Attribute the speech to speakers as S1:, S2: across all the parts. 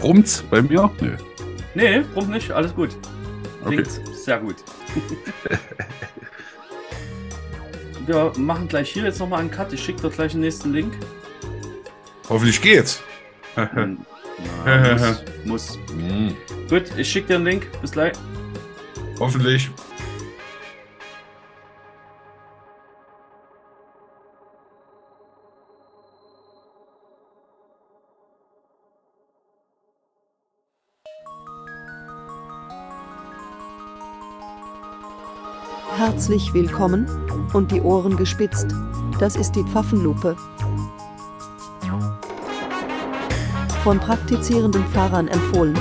S1: Brummt's bei mir? Nö.
S2: Nee, brummt nicht, alles gut.
S1: Okay.
S2: Klingt sehr gut. Wir machen gleich hier jetzt nochmal einen Cut. Ich schicke dir gleich den nächsten Link.
S1: Hoffentlich geht's.
S2: Na, muss, muss.
S1: Hm,
S2: Gut, ich schicke dir einen Link. Bis gleich.
S1: Hoffentlich.
S3: Herzlich willkommen und die Ohren gespitzt. Das ist die Pfaffenlupe. Von praktizierenden Fahrern empfohlen.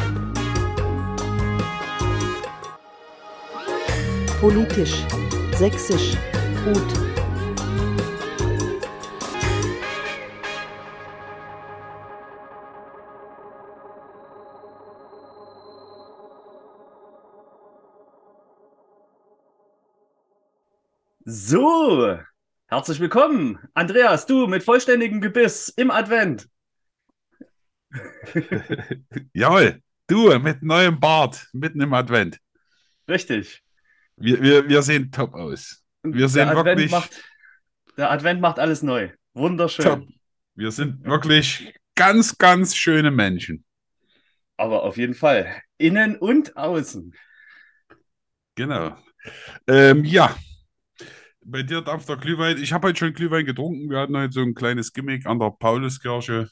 S3: Politisch, sächsisch, gut.
S2: So, herzlich willkommen. Andreas, du mit vollständigem Gebiss im Advent.
S1: Jawohl, du mit neuem Bart, mitten im Advent.
S2: Richtig.
S1: Wir, wir, wir sehen top aus. Wir sehen
S2: der Advent
S1: wirklich
S2: macht, der Advent macht alles neu. Wunderschön.
S1: top. Wir sind wirklich ganz, ganz schöne Menschen.
S2: Aber auf jeden Fall. Innen und außen.
S1: Genau. Ähm, ja, bei dir dampft der Glühwein. Ich habe heute schon Glühwein getrunken. Wir hatten heute so ein kleines Gimmick an der Pauluskirche.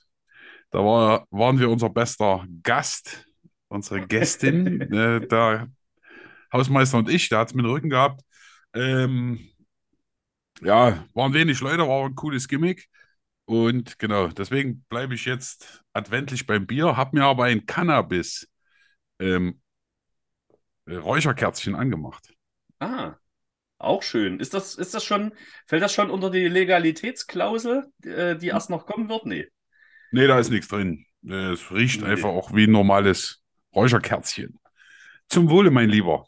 S1: Da war, waren wir unser bester Gast, unsere Gästin, äh, der Hausmeister und ich. Der hat es mit dem Rücken gehabt. Ähm, ja, waren wenig Leute, war ein cooles Gimmick. Und genau, deswegen bleibe ich jetzt adventlich beim Bier, habe mir aber ein Cannabis ähm, Räucherkerzchen angemacht.
S2: Ah, auch schön. Ist das, ist das schon, fällt das schon unter die Legalitätsklausel, äh, die erst noch kommen wird? Nee.
S1: Nee, da ist nichts drin. Äh, Es riecht
S2: Nee.
S1: einfach auch wie ein normales Räucherkerzchen. Zum Wohle, mein Lieber.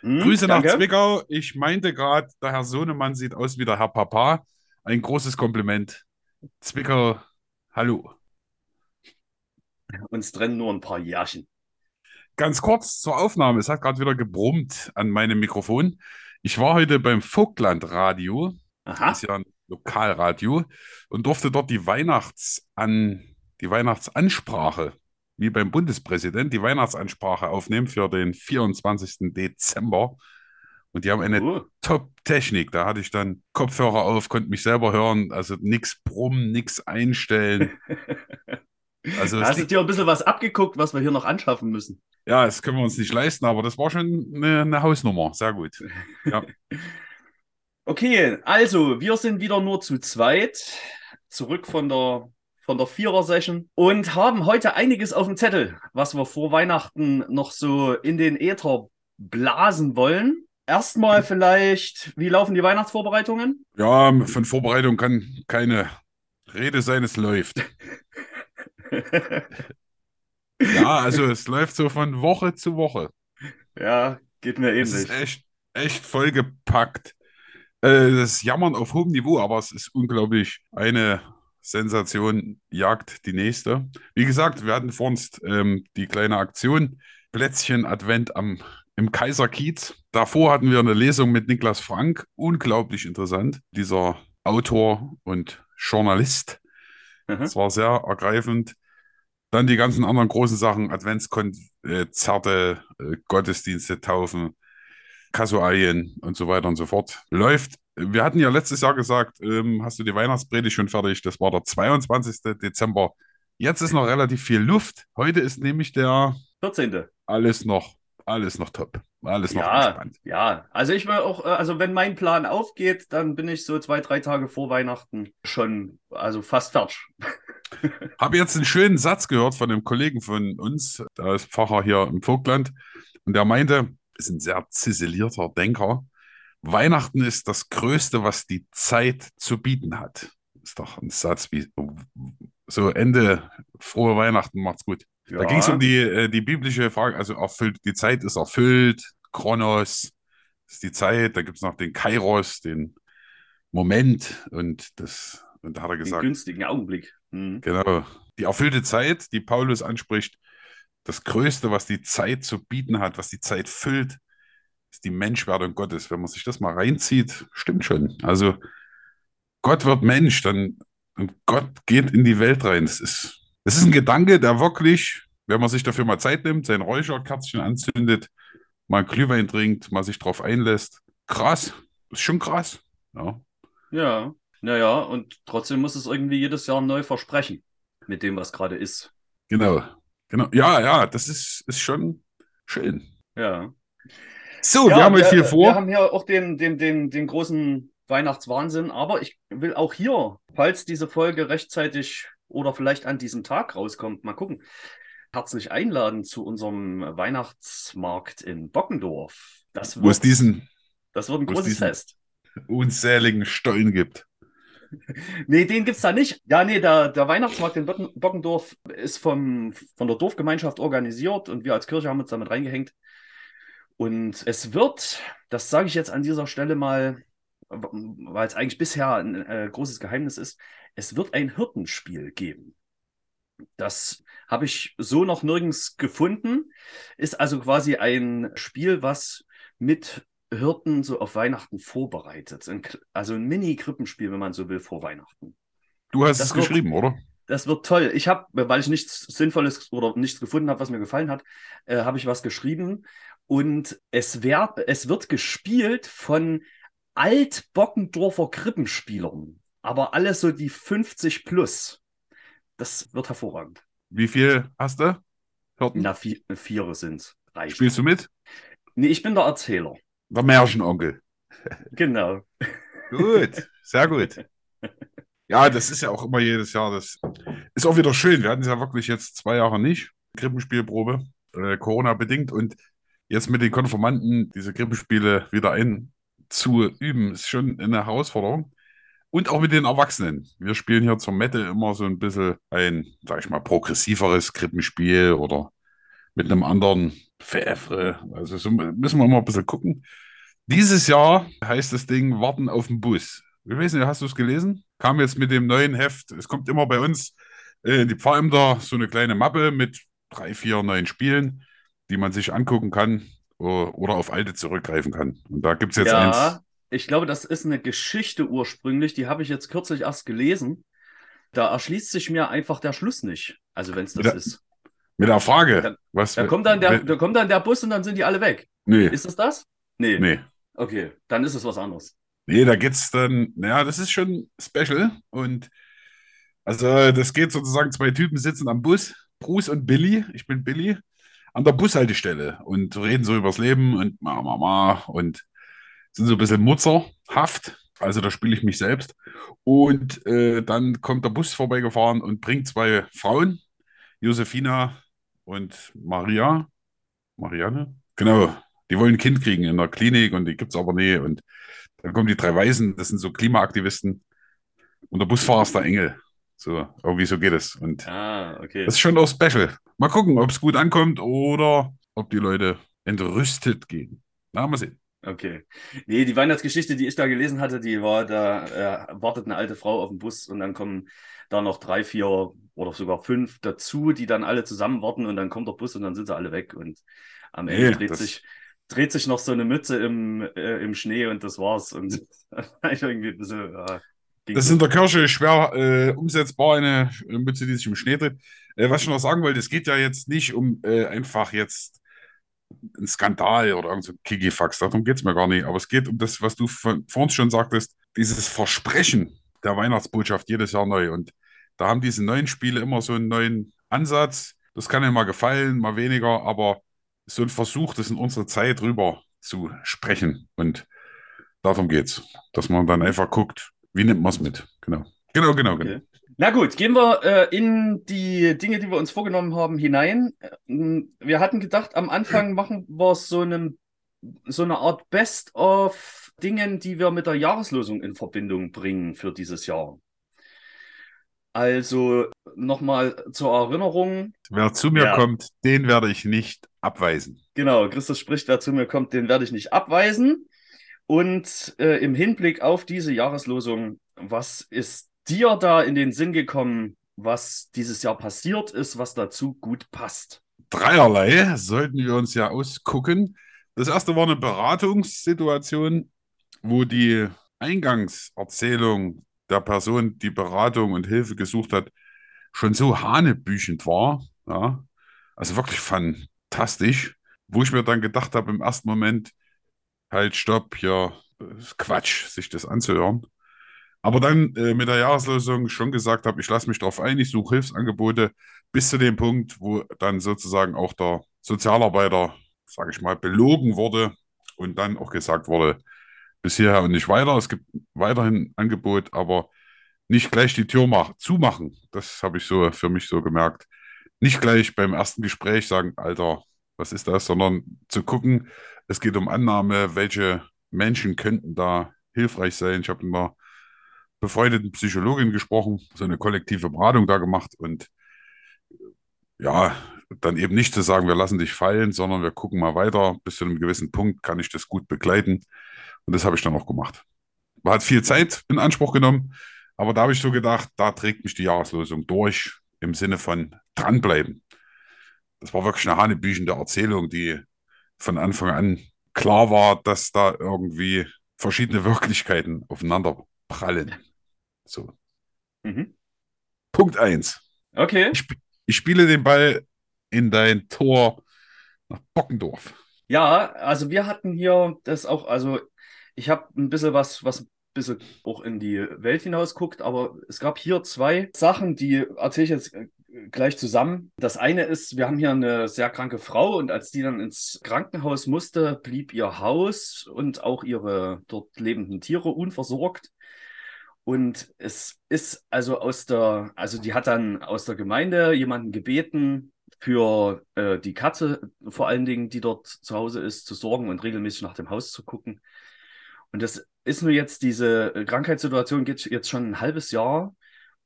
S2: Hm,
S1: Grüße nach
S2: danke.
S1: Zwickau. Ich meinte gerade, der Herr Sohnemann sieht aus wie der Herr Papa. Ein großes Kompliment. Zwickau, hallo.
S2: Uns trennen nur ein paar Jährchen.
S1: Ganz kurz zur Aufnahme. Es hat gerade wieder gebrummt an meinem Mikrofon. Ich war heute beim Vogtlandradio.
S2: Aha.
S1: ist ja ein Lokalradio und durfte dort die Weihnachtsan, die Weihnachtsansprache, wie beim Bundespräsident, die Weihnachtsansprache aufnehmen für den 24. Dezember. Und die haben eine
S2: Oh.
S1: Top-Technik. Da hatte ich dann Kopfhörer auf, konnte mich selber hören, also nichts brummen, nichts einstellen. Also
S2: Da hast du dir ein bisschen was abgeguckt, was wir hier noch anschaffen müssen.
S1: ja, das können wir uns nicht leisten, aber das war schon eine, eine Hausnummer. Sehr gut. Ja.
S2: Okay, also wir sind wieder nur zu zweit, zurück von der, von der Vierer-Session und haben heute einiges auf dem Zettel, was wir vor Weihnachten noch so in den Äther blasen wollen. Erstmal vielleicht, wie laufen die Weihnachtsvorbereitungen?
S1: ja, von Vorbereitung kann keine Rede sein, es läuft. Ja, also es läuft so von Woche zu Woche.
S2: ja, geht mir
S1: Es ist
S2: ähnlich.
S1: echt, echt vollgepackt. Äh, das Jammern auf hohem Niveau, aber es ist unglaublich. Eine Sensation jagt die nächste. Wie gesagt, wir hatten vor uns ähm, die kleine Aktion Plätzchen Advent am, im Kaiserkiez. Davor hatten wir eine Lesung mit Niklas Frank. Unglaublich interessant. Dieser Autor und Journalist.
S2: Mhm.
S1: Das war sehr ergreifend. Dann die ganzen anderen großen Sachen, Adventskonzerte, äh, Gottesdienste, Taufen, Kasualien und so weiter und so fort. Läuft. Wir hatten ja letztes Jahr gesagt, ähm, hast du die Weihnachtspredigt schon fertig? Das war der 22. Dezember. Jetzt ist noch relativ viel Luft. Heute ist nämlich der
S2: 14.
S1: alles noch, alles noch top. Alles noch
S2: Ja,
S1: entspannt.
S2: ja. Also ich will auch, äh, also wenn mein Plan aufgeht, dann bin ich so zwei, drei Tage vor Weihnachten schon, also fast fertig.
S1: Habe jetzt einen schönen Satz gehört von einem Kollegen von uns, der ist Pfarrer hier im Vogtland, und der meinte, ist ein sehr ziselierter Denker, Weihnachten ist das Größte, was die Zeit zu bieten hat. Ist doch ein Satz wie so Ende, frohe Weihnachten, macht's gut. Da ging es um die, äh, die biblische Frage, also erfüllt, die Zeit ist erfüllt, Chronos ist die Zeit, da gibt es noch den Kairos, den Moment und das, und da hat er
S2: den
S1: gesagt,
S2: günstigen Augenblick. Mhm.
S1: Genau. die erfüllte Zeit, die Paulus anspricht, das Größte, was die Zeit zu bieten hat, was die Zeit füllt, ist die Menschwerdung Gottes. Wenn man sich das mal reinzieht, stimmt schon. Also Gott wird Mensch, dann und Gott geht in die Welt rein. Das ist, das ist ein Gedanke, der wirklich, wenn man sich dafür mal Zeit nimmt, sein Räucherkerzchen anzündet, mal Glühwein trinkt, mal sich drauf einlässt. Krass, das ist schon krass. Ja.
S2: Ja, naja, und trotzdem muss es irgendwie jedes Jahr neu versprechen mit dem, was gerade ist.
S1: Genau, genau. Ja, ja, das ist, ist schon schön.
S2: Ja.
S1: So,
S2: ja,
S1: wir haben heute viel
S2: Wir
S1: vor.
S2: haben hier auch den, den, den, den großen Weihnachtswahnsinn, aber ich will auch hier, falls diese Folge rechtzeitig oder vielleicht an diesem Tag rauskommt, mal gucken, herzlich einladen zu unserem Weihnachtsmarkt in Bockendorf. Das
S1: wo es
S2: wird,
S1: diesen
S2: das wird ein großes
S1: diesen-
S2: Fest.
S1: unzähligen Stollen gibt.
S2: Nee, den gibt's da nicht. Ja, nee, der, der Weihnachtsmarkt in Bocken- Bockendorf ist vom, von der Dorfgemeinschaft organisiert und wir als Kirche haben uns damit reingehängt. Und es wird, das sage ich jetzt an dieser Stelle mal, weil es eigentlich bisher ein äh, großes Geheimnis ist, es wird ein Hirtenspiel geben. Das habe ich so noch nirgends gefunden. Ist also quasi ein Spiel, was mit Hirten so auf Weihnachten vorbereitet. Also ein Mini-Krippenspiel, wenn man so will, vor Weihnachten.
S1: Du hast
S2: Das
S1: es
S2: wird-
S1: geschrieben, oder?
S2: Das wird toll. Ich habe, weil ich nichts Sinnvolles oder nichts gefunden habe, was mir gefallen hat, äh, habe ich was geschrieben. Und es, wär, es wird gespielt von Altbockendorfer Krippenspielern. Aber alles so die 50 plus. Das wird hervorragend.
S1: Wie viel hast du? Hörten?
S2: Na, vi Viere sind reicht.
S1: Spielst du mit?
S2: Nee, ich bin der Erzähler.
S1: Der Märchenonkel.
S2: Genau.
S1: Gut, sehr gut. Ja, das ist ja auch immer jedes Jahr. Das ist auch wieder schön. Wir hatten es ja wirklich jetzt zwei Jahre nicht. Krippenspielprobe, äh, Corona-bedingt. Und jetzt mit den Konformanten diese Krippenspiele wieder einzuüben, ist schon eine Herausforderung. Und auch mit den Erwachsenen. Wir spielen hier zur Mette immer so ein bisschen ein, sag ich mal, progressiveres Krippenspiel oder mit einem anderen Pfeffre. Also so müssen wir immer ein bisschen gucken. Dieses Jahr heißt das Ding Warten auf den Bus. Ich weiß nicht, hast du es gelesen? Kam jetzt mit dem neuen Heft. Es kommt immer bei uns äh, in die Pfarrämter so eine kleine Mappe mit drei, vier neuen Spielen, die man sich angucken kann oder auf alte zurückgreifen kann. Und da gibt es jetzt eins.
S2: Ja, ich glaube, das ist eine Geschichte ursprünglich, die habe ich jetzt kürzlich erst gelesen. Da erschließt sich mir einfach der Schluss nicht. Also wenn es das
S1: Ja.
S2: ist.
S1: Mit der Frage,
S2: Da-
S1: was.
S2: Da kommt, dann der, da kommt dann der Bus und dann sind die alle weg.
S1: nee,
S2: Ist das das? Nee.
S1: nee.
S2: Okay, dann ist es was anderes.
S1: Nee, da geht's dann, naja, das ist schon special. Und also das geht sozusagen, zwei Typen sitzen am Bus, Bruce und Billy, ich bin Billy, an der Bushaltestelle und reden so übers Leben und ma, ma, ma und sind so ein bisschen mutzerhaft. Also da spiele ich mich selbst. Und äh, dann kommt der Bus vorbeigefahren und bringt zwei Frauen, Josefina und Maria. Marianne? Genau, die wollen ein Kind kriegen in der Klinik und die gibt's aber nie. Und dann kommen die drei Weißen, das sind so Klimaaktivisten. Und der Busfahrer ist der Engel. So, irgendwie so geht es. Und
S2: Ah, okay.
S1: das ist schon auch special. Mal gucken, ob es gut ankommt oder ob die Leute entrüstet gehen. Na, mal sehen.
S2: Okay. Nee, die Weihnachtsgeschichte, die ich da gelesen hatte, die war, da äh, wartet eine alte Frau auf dem Bus und dann kommen da noch drei, vier oder sogar fünf dazu, die dann alle zusammen warten und dann kommt der Bus und dann sind sie alle weg und am Ende
S1: Nee,
S2: dreht sich, dreht sich noch so eine Mütze im, äh, im Schnee und das war's. Und irgendwie ein bisschen, ja, ging
S1: Das ist in der Kirche schwer äh, umsetzbar, eine Mütze, die sich im Schnee dreht. Äh, was ich noch sagen wollte, es geht ja jetzt nicht um äh, einfach jetzt einen Skandal oder irgend so Kikifax, darum geht es mir gar nicht. Aber es geht um das, was du von, vorhin schon sagtest, dieses Versprechen der Weihnachtsbotschaft jedes Jahr neu. Und da haben diese neuen Spiele immer so einen neuen Ansatz. Das kann ihnen mal gefallen, mal weniger, aber so ein Versuch, das in unsere Zeit rüber zu sprechen. Und darum geht's, dass man dann einfach guckt, wie nimmt man es mit. Genau. Genau, genau, genau.
S2: Okay. Na gut, gehen wir äh, in die Dinge, die wir uns vorgenommen haben, hinein. Ähm, Wir hatten gedacht, am Anfang machen wir so, einem, so eine Art Best of Dingen, die wir mit der Jahreslosung in Verbindung bringen für dieses Jahr. Also nochmal zur Erinnerung.
S1: Wer zu mir
S2: Ja.
S1: kommt, den werde ich nicht abweisen.
S2: Genau, Christus spricht, wer zu mir kommt, den werde ich nicht abweisen. Und äh, im Hinblick auf diese Jahreslosung, was ist dir da in den Sinn gekommen, was dieses Jahr passiert ist, was dazu gut passt.
S1: Dreierlei sollten wir uns ja ausgucken. Das erste war eine Beratungssituation, wo die Eingangserzählung der Person, die Beratung und Hilfe gesucht hat, schon so hanebüchend war. Ja? Also wirklich fantastisch, wo ich mir dann gedacht habe im ersten Moment, halt, stopp, ja, Quatsch, sich das anzuhören. Aber dann äh, mit der Jahreslösung schon gesagt habe, ich lasse mich darauf ein, ich suche Hilfsangebote bis zu dem Punkt, wo dann sozusagen auch der Sozialarbeiter, sage ich mal, belogen wurde und dann auch gesagt wurde, bis hierher und nicht weiter. Es gibt weiterhin Angebot, aber nicht gleich die Tür mach, zumachen. Das habe ich so für mich so gemerkt. Nicht gleich beim ersten Gespräch sagen, Alter, was ist das, sondern zu gucken, es geht um Annahme, welche Menschen könnten da hilfreich sein. Ich habe mit einer befreundeten Psychologin gesprochen, so eine kollektive Beratung da gemacht und ja, dann eben nicht zu sagen, wir lassen dich fallen, sondern wir gucken mal weiter. Bis zu einem gewissen Punkt kann ich das gut begleiten. Und das habe ich dann auch gemacht. Man hat viel Zeit in Anspruch genommen, aber da habe ich so gedacht, da trägt mich die Jahreslosung durch im Sinne von dranbleiben. Das war wirklich eine hanebüchende Erzählung, die von Anfang an klar war, dass da irgendwie verschiedene Wirklichkeiten aufeinander prallen. So.
S2: Mhm.
S1: Punkt 1.
S2: Okay.
S1: Ich, ich spiele den Ball in dein Tor nach Bockendorf.
S2: Ja, also wir hatten hier das auch, also ich habe ein bisschen was, was ein bisschen auch in die Welt hinaus guckt, aber es gab hier zwei Sachen, die erzähle ich jetzt äh, gleich zusammen. Das eine ist, wir haben hier eine sehr kranke Frau und als die dann ins Krankenhaus musste, blieb ihr Haus und auch ihre dort lebenden Tiere unversorgt. Und es ist also aus der, also die hat dann aus der Gemeinde jemanden gebeten, für äh, die Katze vor allen Dingen, die dort zu Hause ist, zu sorgen und regelmäßig nach dem Haus zu gucken. Und das ist nur jetzt, diese Krankheitssituation geht jetzt schon ein halbes Jahr.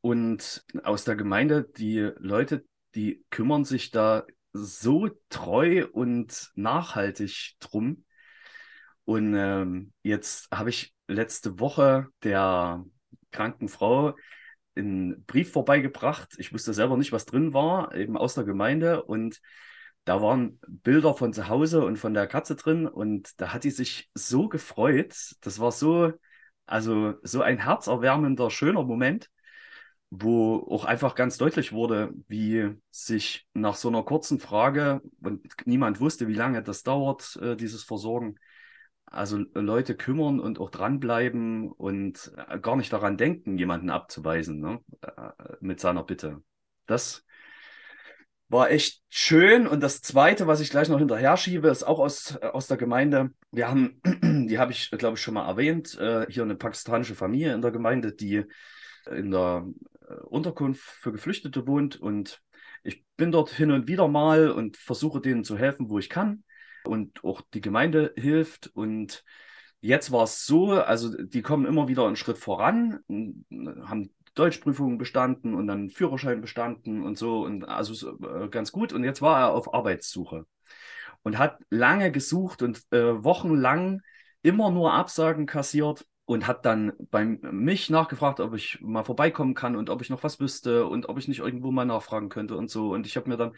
S2: Und aus der Gemeinde, die Leute, die kümmern sich da so treu und nachhaltig drum. Und ähm, jetzt habe ich letzte Woche der kranken Frau einen Brief vorbeigebracht. Ich wusste selber nicht, was drin war, eben aus der Gemeinde. Und da waren Bilder von zu Hause und von der Katze drin. Und da hat die sich so gefreut. Das war so, also so ein herzerwärmender, schöner Moment, wo auch einfach ganz deutlich wurde, wie sich nach so einer kurzen Frage, und niemand wusste, wie lange das dauert, äh, dieses Versorgen, also Leute kümmern und auch dranbleiben und äh, gar nicht daran denken, jemanden abzuweisen ne? Äh, mit seiner Bitte. Das war echt schön. Und das Zweite, was ich gleich noch hinterher schiebe, ist auch aus, äh, aus der Gemeinde. Wir haben, die habe ich, glaube ich, schon mal erwähnt, hier eine pakistanische Familie in der Gemeinde, die in der Unterkunft für Geflüchtete wohnt. Und ich bin dort hin und wieder mal und versuche denen zu helfen, wo ich kann und auch die Gemeinde hilft. Und jetzt war es so, also die kommen immer wieder einen Schritt voran, haben Deutschprüfungen bestanden und dann Führerschein bestanden und so und also äh, ganz gut. Und jetzt war er auf Arbeitssuche und hat lange gesucht und äh, wochenlang immer nur Absagen kassiert und hat dann bei mich nachgefragt, ob ich mal vorbeikommen kann und ob ich noch was wüsste und ob ich nicht irgendwo mal nachfragen könnte und so. Und ich habe mir dann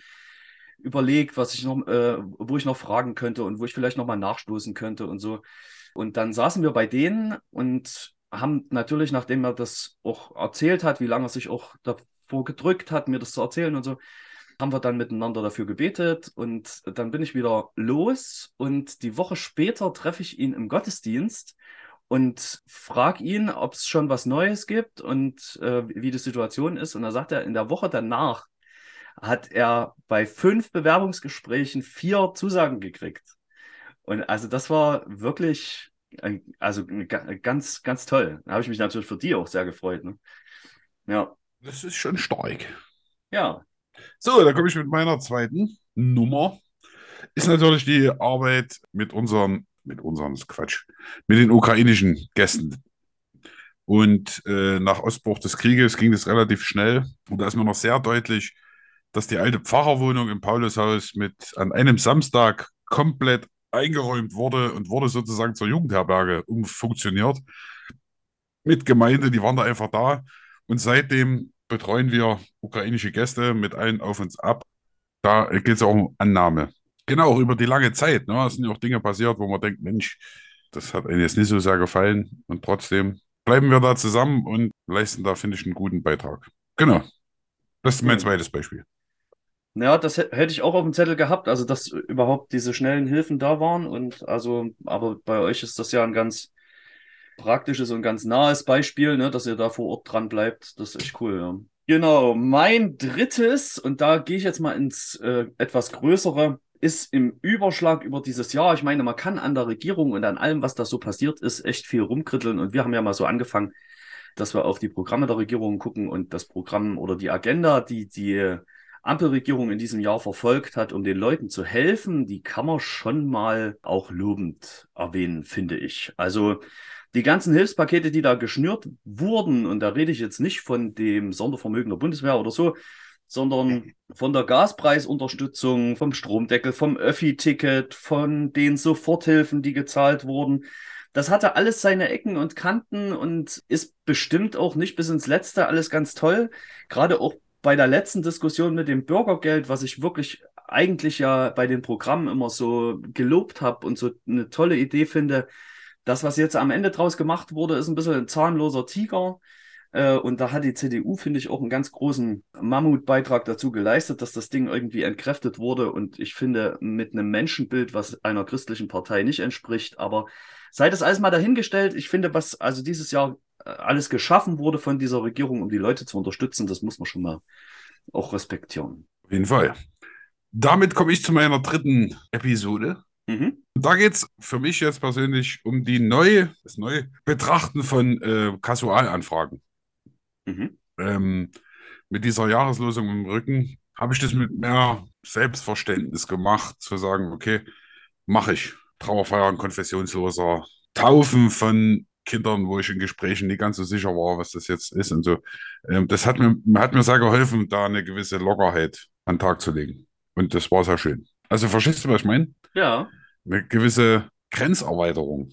S2: überlegt, was ich noch, äh, wo ich noch fragen könnte und wo ich vielleicht noch mal nachstoßen könnte und so. Und dann saßen wir bei denen und haben natürlich, nachdem er das auch erzählt hat, wie lange er sich auch davor gedrückt hat, mir das zu erzählen und so, haben wir dann miteinander dafür gebetet und dann bin ich wieder los und die Woche später treffe ich ihn im Gottesdienst und frage ihn, ob es schon was Neues gibt und äh, wie die Situation ist. Und da sagt er, in der Woche danach hat er bei fünf Bewerbungsgesprächen vier Zusagen gekriegt. Und also das war wirklich, also ganz, ganz toll. Da habe ich mich natürlich für die auch sehr gefreut. Ne? Ja.
S1: Das ist schon stark.
S2: Ja.
S1: So, da komme ich mit meiner zweiten Nummer. Ist natürlich die Arbeit mit unseren, mit unseren, Quatsch, mit den ukrainischen Gästen. Und äh, nach Ausbruch des Krieges ging das relativ schnell. Und da ist mir noch sehr deutlich, dass die alte Pfarrerwohnung im Paulushaus mit an einem Samstag komplett eingeräumt wurde und wurde sozusagen zur Jugendherberge umfunktioniert. Mit Gemeinde, die waren da einfach da. Und seitdem betreuen wir ukrainische Gäste mit allen auf uns ab. Da geht es auch um Annahme. Genau, auch über die lange Zeit. Ne? Es sind ja auch Dinge passiert, wo man denkt, Mensch, das hat einem jetzt nicht so sehr gefallen. Und trotzdem bleiben wir da zusammen und leisten da, finde ich, einen guten Beitrag. Genau. Das ist mein zweites Beispiel.
S2: Ja, das hä- hätte ich auch auf dem Zettel gehabt, also dass überhaupt diese schnellen Hilfen da waren und also, aber bei euch ist das ja ein ganz praktisches und ganz nahes Beispiel, ne, dass ihr da vor Ort dran bleibt. Das ist echt cool, ja. Genau, mein drittes, und da gehe ich jetzt mal ins äh, etwas Größere, ist im Überschlag über dieses Jahr. Ich meine, man kann an der Regierung und an allem, was da so passiert ist, echt viel rumkritteln. Und wir haben ja mal so angefangen, dass wir auf die Programme der Regierung gucken und das Programm oder die Agenda, die die Ampelregierung in diesem Jahr verfolgt hat, um den Leuten zu helfen, die kann man schon mal auch lobend erwähnen, finde ich. Also die ganzen Hilfspakete, die da geschnürt wurden, und da rede ich jetzt nicht von dem Sondervermögen der Bundeswehr oder so, sondern von der Gaspreisunterstützung, vom Stromdeckel, vom Öffi-Ticket, von den Soforthilfen, die gezahlt wurden. Das hatte alles seine Ecken und Kanten und ist bestimmt auch nicht bis ins Letzte alles ganz toll. Gerade auch bei der letzten Diskussion mit dem Bürgergeld, was ich wirklich eigentlich ja bei den Programmen immer so gelobt habe und so eine tolle Idee finde. Das, was jetzt am Ende draus gemacht wurde, ist ein bisschen ein zahnloser Tiger. Äh, Und da hat die CDU, finde ich, auch einen ganz großen Mammutbeitrag dazu geleistet, dass das Ding irgendwie entkräftet wurde. Und ich finde, mit einem Menschenbild, was einer christlichen Partei nicht entspricht. Aber sei das alles mal dahingestellt. Ich finde, was also dieses Jahr alles geschaffen wurde von dieser Regierung, um die Leute zu unterstützen, das muss man schon mal auch respektieren.
S1: Auf jeden Fall. Damit komme ich zu meiner dritten Episode.
S2: Mhm.
S1: Da geht es für mich jetzt persönlich um die neue, das neue Betrachten von äh, Kasualanfragen.
S2: Mhm.
S1: Ähm, mit dieser Jahreslosung im Rücken habe ich das mit mehr Selbstverständnis gemacht, zu sagen, okay, mache ich. Trauerfeiern, konfessionsloser, Taufen von Kindern, wo ich in Gesprächen nicht ganz so sicher war, was das jetzt ist und so. Ähm, das hat mir, hat mir sehr geholfen, da eine gewisse Lockerheit an den Tag zu legen. Und das war sehr schön. Also verstehst du, was ich meine?
S2: Ja,
S1: Eine gewisse Grenzerweiterung.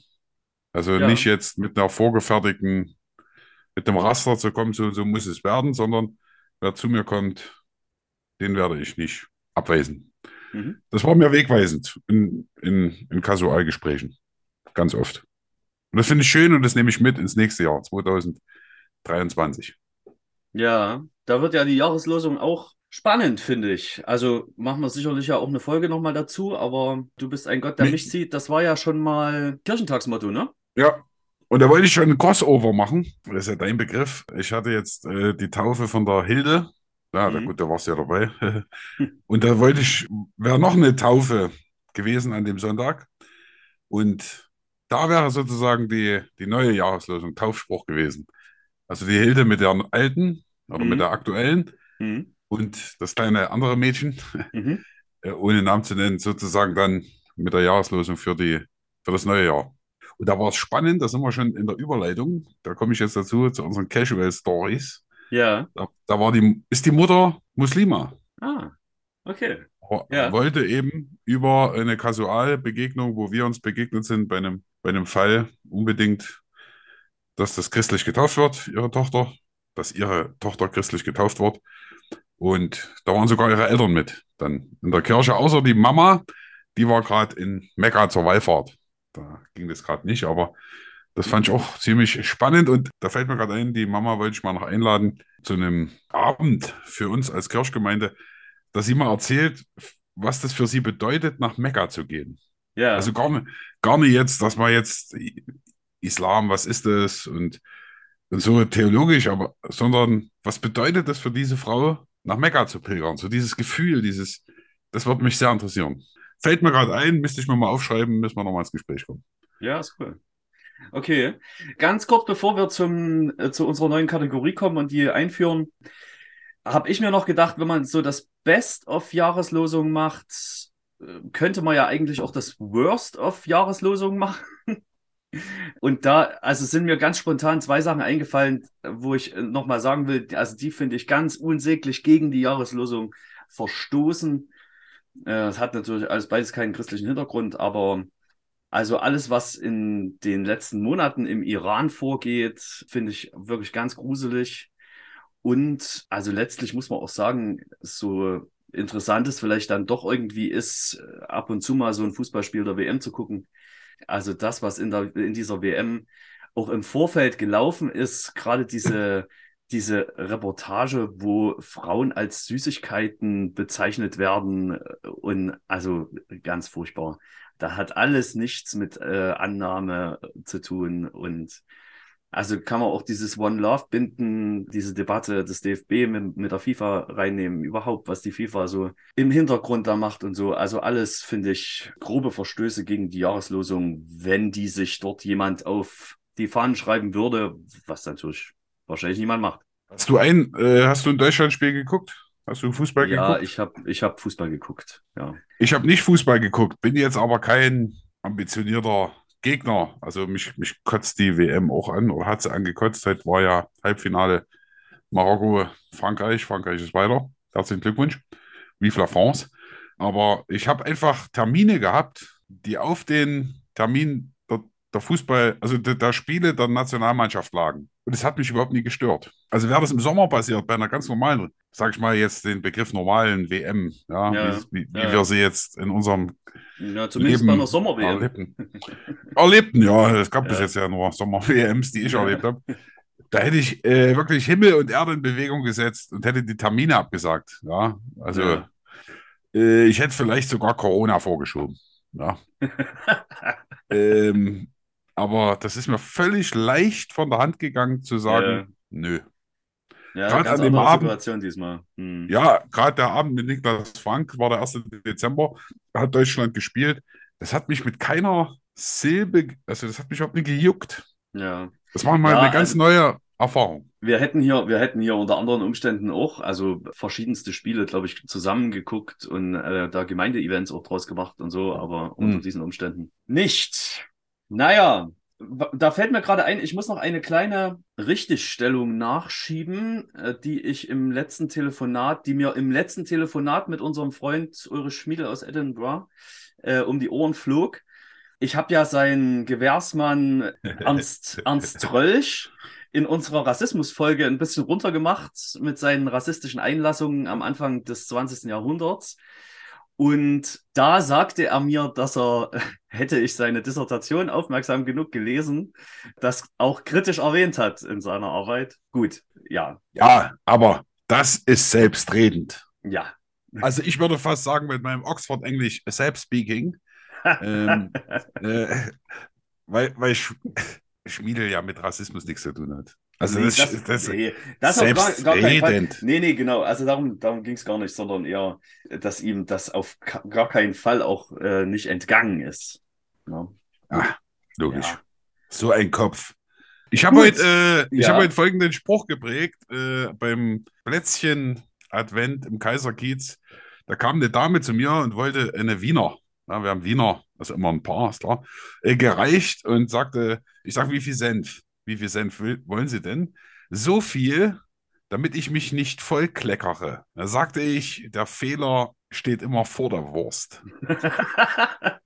S1: Also
S2: Ja.
S1: nicht jetzt mit einer vorgefertigten, mit dem Raster zu kommen, so, so muss es werden, sondern wer zu mir kommt, den werde ich nicht abweisen.
S2: Mhm.
S1: Das war mir wegweisend in, in, in Kasualgesprächen. Ganz oft. Und das finde ich schön und das nehme ich mit ins nächste Jahr, 2023.
S2: ja. Da wird ja die Jahreslosung auch spannend, finde ich. Also machen wir sicherlich ja auch eine Folge nochmal dazu, aber du bist ein Gott, der
S1: Nee.
S2: mich sieht. Das war ja schon mal Kirchentagsmotto, ne?
S1: Ja. Und da wollte ich schon ein Crossover machen. Das ist ja dein Begriff. Ich hatte jetzt äh, die Taufe von der Hilde. Ja, da,
S2: Mhm.
S1: gut, da warst du ja dabei. Und da wollte ich, wäre noch eine Taufe gewesen an dem Sonntag. Und da wäre sozusagen die, die neue Jahreslosung, Taufspruch gewesen. Also die Hilde mit der alten oder
S2: Mhm.
S1: mit der aktuellen
S2: Mhm.
S1: und das kleine andere Mädchen,
S2: Mhm.
S1: äh, ohne Namen zu nennen, sozusagen dann mit der Jahreslosung für die, für das neue Jahr. Und da war es spannend, da sind wir schon in der Überleitung. Da komme ich jetzt dazu, zu unseren Casual Stories.
S2: Ja.
S1: Da, da war die, ist die Mutter Muslima.
S2: Ah, okay. Ja.
S1: wollte eben über eine Kasualbegegnung, wo wir uns begegnet sind, bei einem, bei einem Fall unbedingt, dass das christlich getauft wird, ihre Tochter, dass ihre Tochter christlich getauft wird. Und da waren sogar ihre Eltern mit dann in der Kirche, außer die Mama, die war gerade in Mekka zur Wallfahrt. Da ging das gerade nicht, aber das fand ich auch ziemlich spannend. Und da fällt mir gerade ein, die Mama wollte ich mal noch einladen zu einem Abend für uns als Kirchgemeinde, dass sie mal erzählt, was das für sie bedeutet, nach Mekka zu gehen.
S2: Ja.
S1: Also gar nicht, gar nicht jetzt, dass man jetzt Islam, was ist das und, und so theologisch, aber sondern was bedeutet das für diese Frau, nach Mekka zu pilgern? So dieses Gefühl, dieses, das würde mich sehr interessieren. Fällt mir gerade ein, müsste ich mir mal aufschreiben, müssen wir nochmal ins Gespräch kommen.
S2: Ja, ist cool. Okay, ganz kurz bevor wir zum, äh, zu unserer neuen Kategorie kommen und die einführen, habe ich mir noch gedacht, wenn man so das Best-of-Jahreslosung macht, könnte man ja eigentlich auch das Worst-of-Jahreslosung machen. Und da, also sind mir ganz spontan zwei Sachen eingefallen, wo ich nochmal sagen will, also die finde ich ganz unsäglich gegen die Jahreslosung verstoßen. Äh, Es hat natürlich alles beides keinen christlichen Hintergrund, aber also alles, was in den letzten Monaten im Iran vorgeht, finde ich wirklich ganz gruselig. Und also letztlich muss man auch sagen, so interessant es vielleicht dann doch irgendwie ist, äh, ab und zu mal so ein Fußballspiel der WM zu gucken. Also das, was in, der, in dieser WM auch im Vorfeld gelaufen ist, gerade diese, diese Reportage, wo Frauen als Süßigkeiten bezeichnet werden äh, und also ganz furchtbar. Da hat alles nichts mit äh, Annahme zu tun und also kann man auch dieses One Love binden, diese Debatte des DFB mit, mit der FIFA reinnehmen, überhaupt, was die FIFA so im Hintergrund da macht und so. Also alles finde ich grobe Verstöße gegen die Jahreslosung, wenn die sich dort jemand auf die Fahnen schreiben würde, was natürlich wahrscheinlich niemand macht.
S1: Hast du ein, äh, hast du ein Deutschlandspiel geguckt? Hast du Fußball
S2: ja,
S1: geguckt?
S2: Ja, ich habe ich hab Fußball geguckt, ja.
S1: Ich habe nicht Fußball geguckt, bin jetzt aber kein ambitionierter Gegner. Also mich, mich kotzt die WM auch an oder hat sie angekotzt. Heute war ja Halbfinale Marokko, Frankreich. Frankreich ist weiter. Herzlichen Glückwunsch. Vive la France. Aber ich habe einfach Termine gehabt, die auf den Termin der, der Fußball, also der, der Spiele der Nationalmannschaft lagen. Und es hat mich überhaupt nie gestört. Also wäre das im Sommer passiert, bei einer ganz normalen, sage ich mal jetzt den Begriff normalen WM, ja,
S2: Ja,
S1: wie, wie,
S2: ja.
S1: wir sie jetzt in unserem
S2: Ja, zumindest
S1: Leben
S2: bei einer Sommer-WM.
S1: erlebten. erlebten, ja, es gab bis jetzt ja nur Sommer-WMs, die ich erlebt habe. Da hätte ich äh, wirklich Himmel und Erde in Bewegung gesetzt und hätte die Termine abgesagt. Ja, also äh, ich hätte vielleicht sogar Corona vorgeschoben. Ja. ähm, aber das ist mir völlig leicht von der Hand gegangen zu sagen,
S2: Ja.
S1: nö.
S2: Ja,
S1: Gerade an dem Abend-
S2: Situation diesmal. Hm.
S1: Ja, gerade der Abend mit Niklas Frank war der 1. Dezember, da hat Deutschland gespielt. Das hat mich mit keiner Silbe, also das hat mich überhaupt nicht gejuckt.
S2: ja.
S1: Das war mal
S2: Ja,
S1: eine ganz
S2: also-
S1: neue Erfahrung.
S2: Wir hätten hier, wir hätten hier unter anderen Umständen auch, also verschiedenste Spiele, glaube ich, zusammengeguckt und äh, da Gemeindeevents auch draus gemacht und so, aber unter
S1: Hm.
S2: diesen Umständen nicht. Naja, da fällt mir gerade ein, ich muss noch eine kleine Richtigstellung nachschieben, äh, die ich im letzten Telefonat, die mir im letzten Telefonat mit unserem Freund Ulrich Schmiedel aus Edinburgh äh, um die Ohren flog. Ich habe ja seinen Gewährsmann Ernst, Ernst Trölch in unserer Rassismusfolge ein bisschen runtergemacht mit seinen rassistischen Einlassungen am Anfang des 20. Jahrhunderts. Und da sagte er mir, dass er, hätte ich seine Dissertation aufmerksam genug gelesen, das auch kritisch erwähnt hat in seiner Arbeit. Gut, ja,
S1: Ja, aber das ist selbstredend.
S2: ja.
S1: Also ich würde fast sagen, mit meinem Oxford-Englisch Self-Speaking, ähm, äh, weil, weil Sch Schmiedel ja mit Rassismus nichts zu tun hat. Also
S2: Nee,
S1: das, das, das
S2: nee, das auf gar, gar Fall. Nee, nee, genau. Also darum, darum ging es gar nicht, sondern eher, dass ihm das auf gar keinen Fall auch äh, nicht entgangen ist. Ja.
S1: Ah, logisch.
S2: Ja.
S1: So ein Kopf. Ich habe heute, äh, ich
S2: Ja.
S1: habe heute folgenden Spruch geprägt äh, beim Plätzchen-Advent im Kaiserkiez. Da kam eine Dame zu mir und wollte eine Wiener, ja, wir haben Wiener, also immer ein paar, ist klar, äh, gereicht und sagte, ich sage, wie viel Senf? Wie viel Senf will, wollen Sie denn? So viel, damit ich mich nicht vollkleckere. Da sagte ich, der Fehler steht immer vor der Wurst.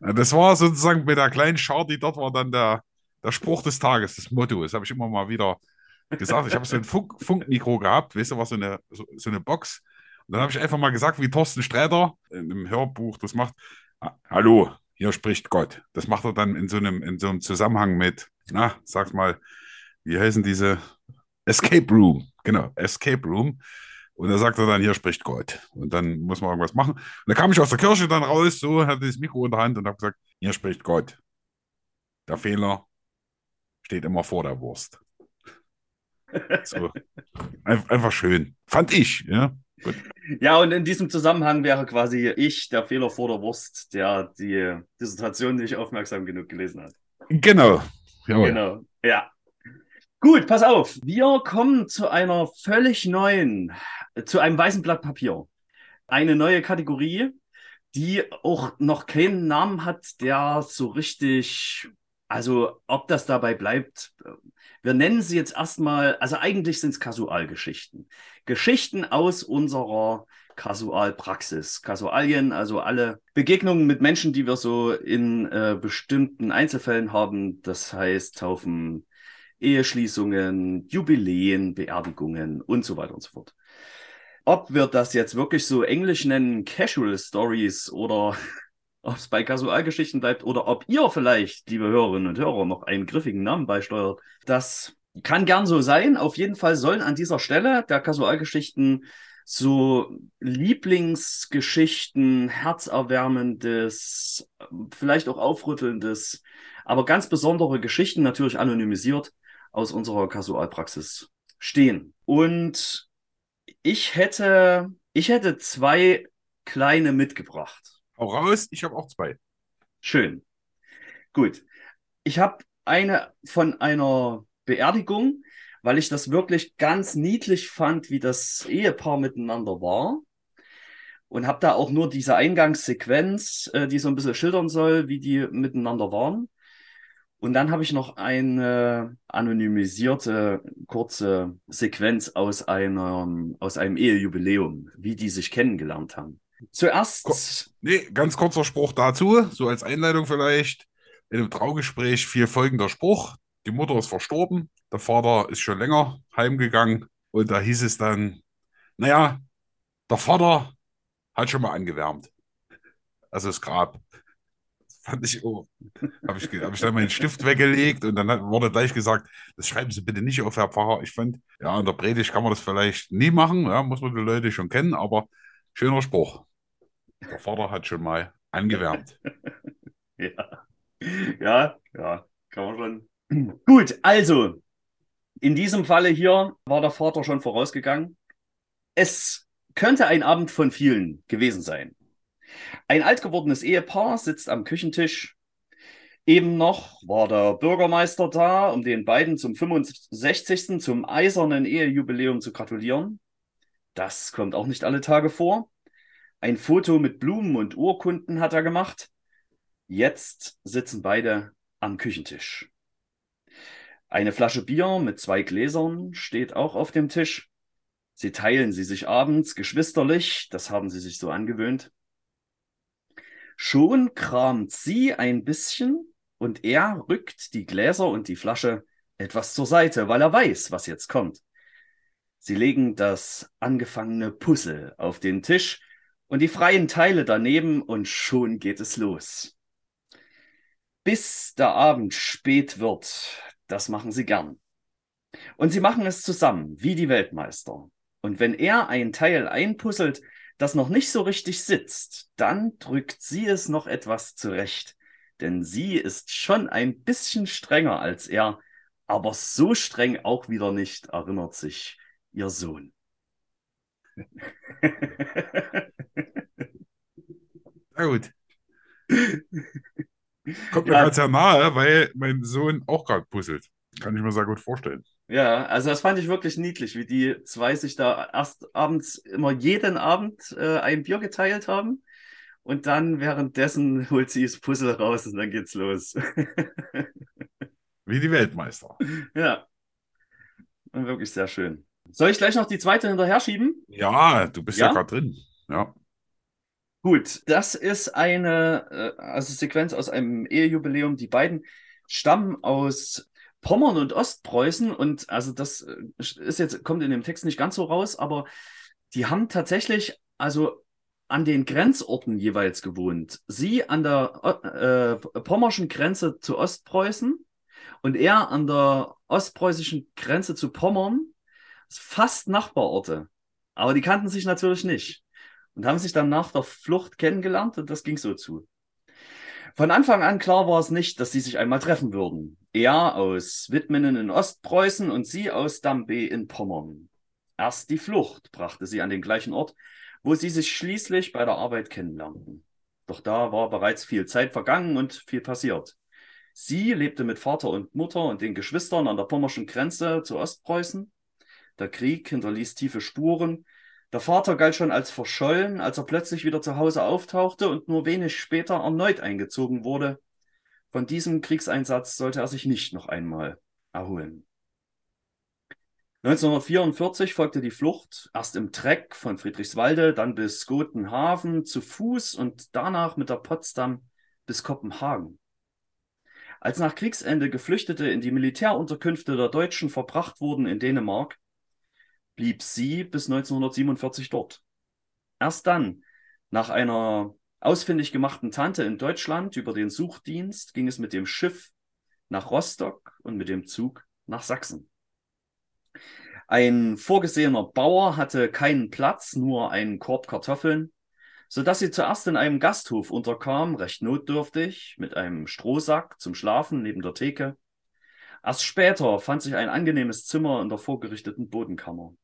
S1: Das war sozusagen bei der kleinen Schar, die dort war, dann der, der Spruch des Tages, das Motto. Das habe ich immer mal wieder gesagt. Ich habe so ein Funk, Funkmikro gehabt, weißt du, was so eine, so, so eine Box. Und dann habe ich einfach mal gesagt, wie Thorsten Sträter im Hörbuch das macht. "Ah, Hallo, hier spricht Gott. Das macht er dann in so einem, in so einem Zusammenhang mit, na, sag mal, wie heißen diese? Escape Room. Genau, Escape Room. Und da sagt er dann, hier spricht Gott. Und dann muss man irgendwas machen. Und da kam ich aus der Kirche dann raus, so, hatte das Mikro in der Hand und habe gesagt, hier spricht Gott. Der Fehler steht immer vor der Wurst. So. Ein, einfach schön. Fand ich, ja.
S2: Ja, und in diesem Zusammenhang wäre quasi ich der Fehler vor der Wurst, der die Dissertation nicht aufmerksam genug gelesen hat.
S1: Genau. Jawohl.
S2: Genau, ja. Gut, pass auf. Wir kommen zu einer völlig neuen, zu einem weißen Blatt Papier. Eine neue Kategorie, die auch noch keinen Namen hat, der so richtig, also ob das dabei bleibt. Wir nennen sie jetzt erstmal, also eigentlich sind es Kasualgeschichten. Geschichten aus unserer Kasualpraxis. Kasualien, also alle Begegnungen mit Menschen, die wir so in äh, bestimmten Einzelfällen haben. Das heißt, Taufen, Eheschließungen, Jubiläen, Beerdigungen und so weiter und so fort. Ob wir das jetzt wirklich so englisch nennen, Casual Stories oder ob es bei Kasualgeschichten bleibt oder ob ihr vielleicht, liebe Hörerinnen und Hörer, noch einen griffigen Namen beisteuert, das kann gern so sein. Auf jeden Fall sollen an dieser Stelle der Kasualgeschichten so Lieblingsgeschichten, herzerwärmendes, vielleicht auch aufrüttelndes, aber ganz besondere Geschichten, natürlich anonymisiert, aus unserer Kasualpraxis stehen. Und ich hätte, ich hätte zwei kleine mitgebracht.
S1: Hau raus, ich habe auch zwei.
S2: Schön. Gut. Ich habe eine von einer Beerdigung, weil ich das wirklich ganz niedlich fand, wie das Ehepaar miteinander war. Und habe da auch nur diese Eingangssequenz, äh, die so ein bisschen schildern soll, wie die miteinander waren. Und dann habe ich noch eine anonymisierte kurze Sequenz aus einem, aus einem Ehejubiläum, wie die sich kennengelernt haben. Zuerst.
S1: Ko nee, ganz kurzer Spruch dazu, so als Einleitung vielleicht. In einem Traugespräch fiel folgender Spruch: Die Mutter ist verstorben, der Vater ist schon länger heimgegangen und da hieß es dann: Naja, der Vater hat schon mal angewärmt. Also das Grab. Das fand ich, oh, habe ich, hab ich dann meinen Stift weggelegt und dann wurde gleich gesagt, das schreiben Sie bitte nicht auf, Herr Pfarrer. Ich fand, ja, in der Predigt kann man das vielleicht nie machen, ja, muss man die Leute schon kennen, aber schöner Spruch. Der Vater hat schon mal angewärmt.
S2: ja. ja, ja, kann man schon. Gut, also, in diesem Falle hier war der Vater schon vorausgegangen. Es könnte ein Abend von vielen gewesen sein. Ein alt gewordenes Ehepaar sitzt am Küchentisch. Eben noch war der Bürgermeister da, um den beiden zum 65. zum eisernen Ehejubiläum zu gratulieren. Das kommt auch nicht alle Tage vor. Ein Foto mit Blumen und Urkunden hat er gemacht. Jetzt sitzen beide am Küchentisch. Eine Flasche Bier mit zwei Gläsern steht auch auf dem Tisch. Sie teilen sie sich abends geschwisterlich, das haben sie sich so angewöhnt. Schon kramt sie ein bisschen und er rückt die Gläser und die Flasche etwas zur Seite, weil er weiß, was jetzt kommt. Sie legen das angefangene Puzzle auf den Tisch und die freien Teile daneben und schon geht es los. Bis der Abend spät wird, das machen sie gern. Und sie machen es zusammen, wie die Weltmeister. Und wenn er ein Teil einpuzzelt, das noch nicht so richtig sitzt, dann drückt sie es noch etwas zurecht. Denn sie ist schon ein bisschen strenger als er, aber so streng auch wieder nicht, erinnert sich ihr Sohn.
S1: Sehr gut. Kommt mir ja. sehr nahe, weil mein Sohn auch gerade puzzelt. Kann ich mir sehr gut vorstellen.
S2: Ja, also das fand ich wirklich niedlich, wie die zwei sich da erst abends immer jeden Abend äh, ein Bier geteilt haben und dann währenddessen holt sie das Puzzle raus und dann geht's los.
S1: wie die Weltmeister.
S2: Ja. Und wirklich sehr schön. Soll ich gleich noch die zweite hinterher schieben?
S1: Ja, du bist ja, ja gerade drin. Ja.
S2: Gut, das ist eine äh, also Sequenz aus einem Ehejubiläum. Die beiden stammen aus Pommern und Ostpreußen und also das äh, ist jetzt, kommt in dem Text nicht ganz so raus, aber die haben tatsächlich also an den Grenzorten jeweils gewohnt. Sie an der äh, pommerschen Grenze zu Ostpreußen und er an der ostpreußischen Grenze zu Pommern. Fast Nachbarorte. Aber die kannten sich natürlich nicht und haben sich dann nach der Flucht kennengelernt und das ging so zu. Von Anfang an klar war es nicht, dass sie sich einmal treffen würden. Er aus Wittmenen in Ostpreußen und sie aus Dambe in Pommern. Erst die Flucht brachte sie an den gleichen Ort, wo sie sich schließlich bei der Arbeit kennenlernten. Doch da war bereits viel Zeit vergangen und viel passiert. Sie lebte mit Vater und Mutter und den Geschwistern an der pommerschen Grenze zu Ostpreußen. Der Krieg hinterließ tiefe Spuren. Der Vater galt schon als verschollen, als er plötzlich wieder zu Hause auftauchte und nur wenig später erneut eingezogen wurde. Von diesem Kriegseinsatz sollte er sich nicht noch einmal erholen. 1944 folgte die Flucht, erst im Treck von Friedrichswalde, dann bis Gotenhafen zu Fuß und danach mit der Potsdam bis Kopenhagen. Als nach Kriegsende Geflüchtete in die Militärunterkünfte der Deutschen verbracht wurden in Dänemark, blieb sie bis 1947 dort. Erst dann, nach einer ausfindig gemachten Tante in Deutschland über den Suchdienst, ging es mit dem Schiff nach Rostock und mit dem Zug nach Sachsen. Ein vorgesehener Bauer hatte keinen Platz, nur einen Korb Kartoffeln, so dass sie zuerst in einem Gasthof unterkam, recht notdürftig, mit einem Strohsack zum Schlafen neben der Theke. Erst später fand sich ein angenehmes Zimmer in der vorgerichteten Bodenkammer.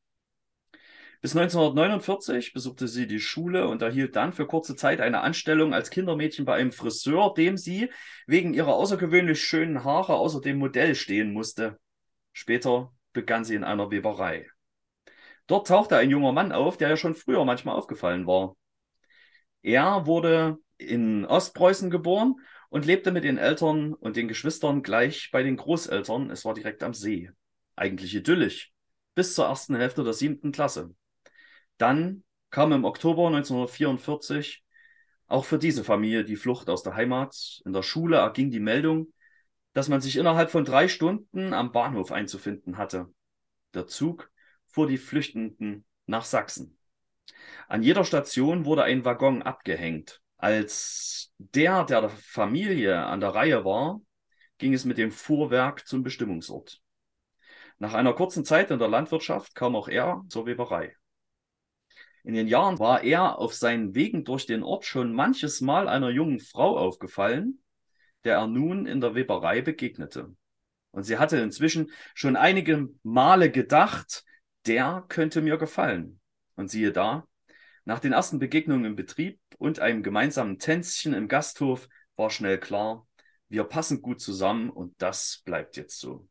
S2: Bis 1949 besuchte sie die Schule und erhielt dann für kurze Zeit eine Anstellung als Kindermädchen bei einem Friseur, dem sie wegen ihrer außergewöhnlich schönen Haare außer dem Modell stehen musste. Später begann sie in einer Weberei. Dort tauchte ein junger Mann auf, der ja schon früher manchmal aufgefallen war. Er wurde in Ostpreußen geboren und lebte mit den Eltern und den Geschwistern gleich bei den Großeltern. Es war direkt am See. Eigentlich idyllisch. Bis zur ersten Hälfte der siebten Klasse. Dann kam im Oktober 1944 auch für diese Familie die Flucht aus der Heimat. In der Schule erging die Meldung, dass man sich innerhalb von drei Stunden am Bahnhof einzufinden hatte. Der Zug fuhr die Flüchtenden nach Sachsen. An jeder Station wurde ein Waggon abgehängt. Als der, der der Familie an der Reihe war, ging es mit dem Fuhrwerk zum Bestimmungsort. Nach einer kurzen Zeit in der Landwirtschaft kam auch er zur Weberei. In den Jahren war er auf seinen Wegen durch den Ort schon manches Mal einer jungen Frau aufgefallen, der er nun in der Weberei begegnete. Und sie hatte inzwischen schon einige Male gedacht, der könnte mir gefallen. Und siehe da, nach den ersten Begegnungen im Betrieb und einem gemeinsamen Tänzchen im Gasthof war schnell klar, wir passen gut zusammen und das bleibt jetzt so.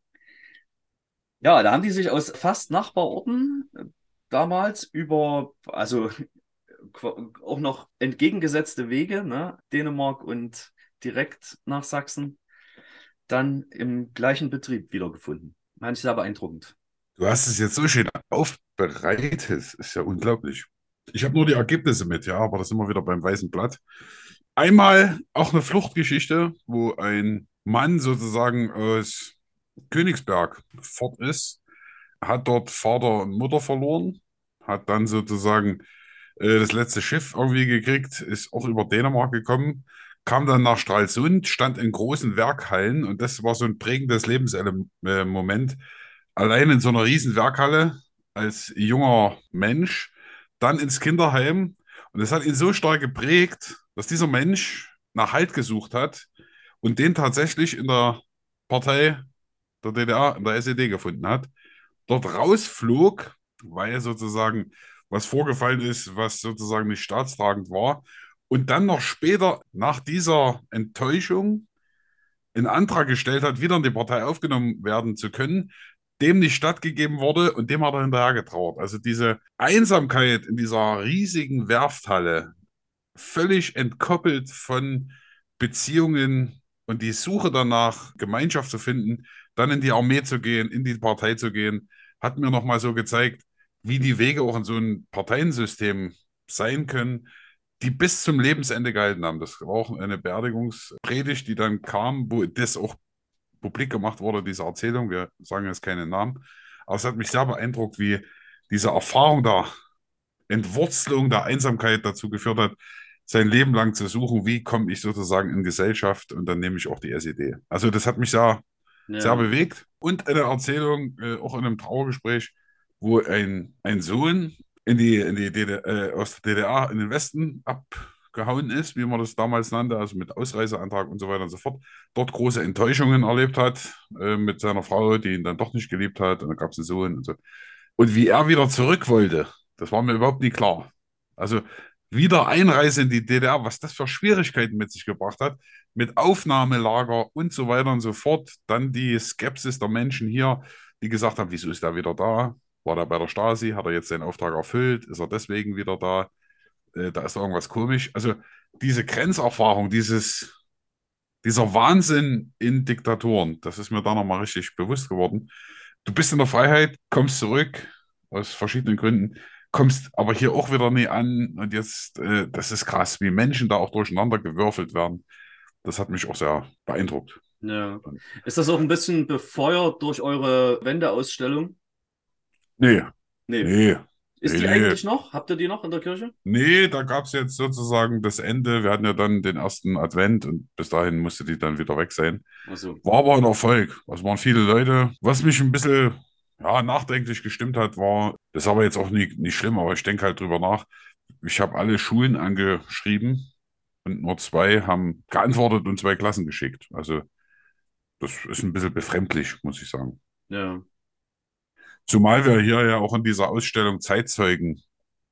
S2: Ja, da haben die sich aus fast Nachbarorten damals über, also auch noch entgegengesetzte Wege, ne? Dänemark und direkt nach Sachsen, dann im gleichen Betrieb wiedergefunden. Fand ich sehr beeindruckend.
S1: Du hast es jetzt so schön aufbereitet, ist ja unglaublich. Ich habe nur die Ergebnisse mit, ja, aber das sind wir wieder beim weißen Blatt. Einmal auch eine Fluchtgeschichte, wo ein Mann sozusagen aus Königsberg fort ist, hat dort Vater und Mutter verloren, hat dann sozusagen äh, das letzte Schiff irgendwie gekriegt, ist auch über Dänemark gekommen, kam dann nach Stralsund, stand in großen Werkhallen und das war so ein prägendes Lebensmoment. Allein in so einer riesen Werkhalle als junger Mensch dann ins Kinderheim. Und das hat ihn so stark geprägt, dass dieser Mensch nach Halt gesucht hat und den tatsächlich in der Partei der DDR, in der SED gefunden hat, dort rausflog, weil sozusagen was vorgefallen ist, was sozusagen nicht staatstragend war. Und dann noch später, nach dieser Enttäuschung, einen Antrag gestellt hat, wieder in die Partei aufgenommen werden zu können, dem nicht stattgegeben wurde und dem hat er hinterher getrauert. Also diese Einsamkeit in dieser riesigen Werfthalle, völlig entkoppelt von Beziehungen und die Suche danach, Gemeinschaft zu finden, dann in die Armee zu gehen, in die Partei zu gehen, hat mir nochmal so gezeigt, wie die Wege auch in so einem Parteiensystem sein können, die bis zum Lebensende gehalten haben. Das war auch eine Beerdigungspredigt, die dann kam, wo das auch publik gemacht wurde, diese Erzählung. Wir sagen jetzt keinen Namen. Aber es hat mich sehr beeindruckt, wie diese Erfahrung der Entwurzelung der Einsamkeit dazu geführt hat, sein Leben lang zu suchen, wie komme ich sozusagen in Gesellschaft und dann nehme ich auch die SED. Also das hat mich sehr, ja. sehr bewegt. Und eine Erzählung, äh, auch in einem Trauergespräch, wo ein, ein Sohn in die, in die DDR, äh, aus der DDR in den Westen ab gehauen ist, wie man das damals nannte, also mit Ausreiseantrag und so weiter und so fort, dort große Enttäuschungen erlebt hat äh, mit seiner Frau, die ihn dann doch nicht geliebt hat und dann gab es einen Sohn und so. Und wie er wieder zurück wollte, das war mir überhaupt nie klar. Also wieder Einreise in die DDR, was das für Schwierigkeiten mit sich gebracht hat, mit Aufnahmelager und so weiter und so fort. Dann die Skepsis der Menschen hier, die gesagt haben, wieso ist er wieder da? War er bei der Stasi? Hat er jetzt seinen Auftrag erfüllt? Ist er deswegen wieder da? äh, da ist irgendwas komisch. Also diese Grenzerfahrung, dieses, dieser Wahnsinn in Diktaturen, das ist mir da nochmal richtig bewusst geworden. Du bist in der Freiheit, kommst zurück aus verschiedenen Gründen, kommst aber hier auch wieder nie an und jetzt, äh, das ist krass, wie Menschen da auch durcheinander gewürfelt werden. Das hat mich auch sehr beeindruckt.
S2: Ja. Ist das auch ein bisschen befeuert durch eure Wendeausstellung?
S1: Nee,
S2: Nee.
S1: nee.
S2: Ist die
S1: nee.
S2: eigentlich noch? Habt ihr die noch in der Kirche?
S1: Nee, da gab es jetzt sozusagen das Ende. Wir hatten ja dann den ersten Advent und bis dahin musste die dann wieder weg sein.
S2: Also,
S1: War aber ein Erfolg. Es waren viele Leute. Was mich ein bisschen ja, nachdenklich gestimmt hat, war, das ist aber jetzt auch nicht, nicht schlimm, aber ich denke halt drüber nach. Ich habe alle Schulen angeschrieben und nur zwei haben geantwortet und zwei Klassen geschickt. Also das ist ein bisschen befremdlich, muss ich sagen.
S2: ja.
S1: Zumal wir hier ja auch in dieser Ausstellung Zeitzeugen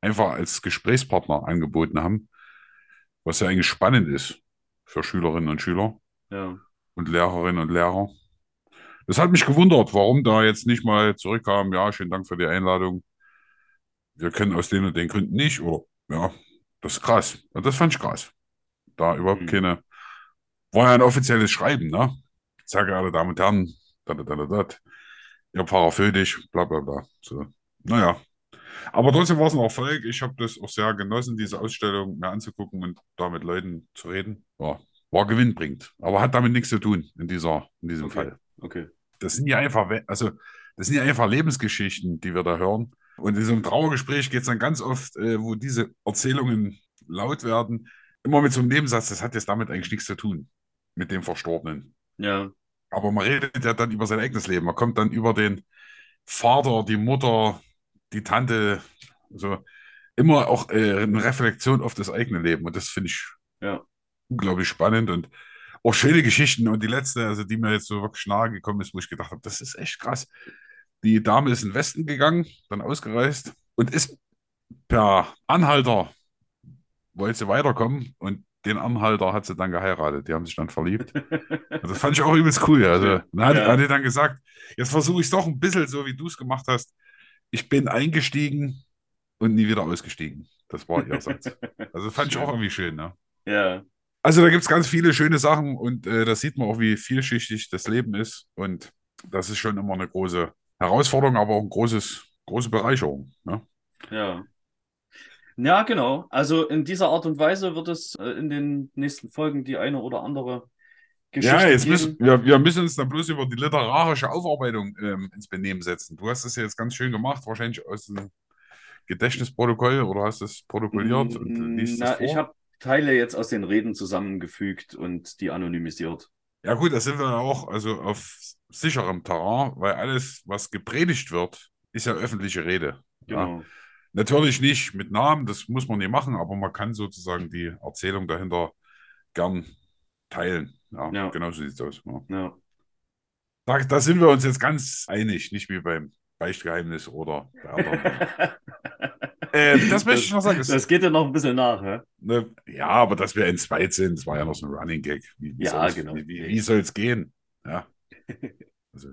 S1: einfach als Gesprächspartner angeboten haben, was ja eigentlich spannend ist für Schülerinnen und Schüler
S2: Ja.
S1: und Lehrerinnen und Lehrer. Das hat mich gewundert, warum da jetzt nicht mal zurückkam, ja, schönen Dank für die Einladung. Wir können aus den und den Gründen nicht, oder ja, das ist krass. Und das fand ich krass. Da überhaupt
S2: Mhm.
S1: keine, war ja ein offizielles Schreiben, ne? Sehr geehrte Damen und Herren, da, da, da, da, da. Ihr Pfarrer Födig, bla bla bla. So. Naja. Aber trotzdem war es ein Erfolg. Ich habe das auch sehr genossen, diese Ausstellung mir anzugucken und da mit Leuten zu reden. Ja, war gewinnbringend. Aber hat damit nichts zu tun in dieser, in diesem
S2: Okay.
S1: Fall.
S2: Okay.
S1: Das sind ja einfach, also das sind ja einfach Lebensgeschichten, die wir da hören. Und in so einem Trauergespräch geht es dann ganz oft, äh, wo diese Erzählungen laut werden, immer mit so einem Nebensatz, das hat jetzt damit eigentlich nichts zu tun, mit dem Verstorbenen.
S2: Ja.
S1: Aber man redet ja dann über sein eigenes Leben. Man kommt dann über den Vater, die Mutter, die Tante, so immer auch äh, eine Reflexion auf das eigene Leben. Und das finde ich
S2: Ja.
S1: unglaublich spannend und auch schöne Geschichten. Und die letzte, also die mir jetzt so wirklich nahe gekommen ist, wo ich gedacht habe, das ist echt krass. Die Dame ist in den Westen gegangen, dann ausgereist und ist per Anhalter, wollte sie weiterkommen und den Anhalter hat sie dann geheiratet. Die haben sich dann verliebt. Und das fand ich auch übelst cool. Also, dann hat,
S2: Ja.
S1: hat die dann gesagt, jetzt versuche ich es doch ein bisschen so, wie du es gemacht hast. Ich bin eingestiegen und nie wieder ausgestiegen. Das war ihr Satz. Also fand ich auch irgendwie schön, ne?
S2: Ja.
S1: Also da gibt es ganz viele schöne Sachen und äh, da sieht man auch, wie vielschichtig das Leben ist. Und das ist schon immer eine große Herausforderung, aber auch eine großes, große Bereicherung. Ne?
S2: Ja. Ja, genau. Also in dieser Art und Weise wird es äh, in den nächsten Folgen die eine oder andere Geschichte
S1: Ja, jetzt
S2: geben.
S1: müssen wir, wir müssen uns dann bloß über die literarische Aufarbeitung ähm, ins Benehmen setzen. Du hast das ja jetzt ganz schön gemacht, wahrscheinlich aus dem Gedächtnisprotokoll oder hast es protokolliert und liest es
S2: Na, ich
S1: vor.
S2: habe Teile jetzt aus den Reden zusammengefügt und die anonymisiert.
S1: Ja gut, da sind wir ja auch also auf sicherem Terrain, weil alles, was gepredigt wird, ist ja öffentliche Rede. Ja.
S2: Genau.
S1: Natürlich nicht mit Namen, das muss man nicht machen, aber man kann sozusagen die Erzählung dahinter gern teilen. Ja,
S2: Ja.
S1: genau so sieht es aus. Ja.
S2: Ja.
S1: Da, da sind wir uns jetzt ganz einig, nicht wie beim Beichtgeheimnis oder bei anderen. Ähm, das möchte ich noch sagen.
S2: Das, das geht ja noch ein bisschen nach, hä?
S1: ne, ja, aber dass wir in zweit sind, das war ja noch so ein Running Gag. Wie, wie
S2: Ja,
S1: soll's-
S2: genau.
S1: Wie, wie, wie soll es gehen? Ja. Also,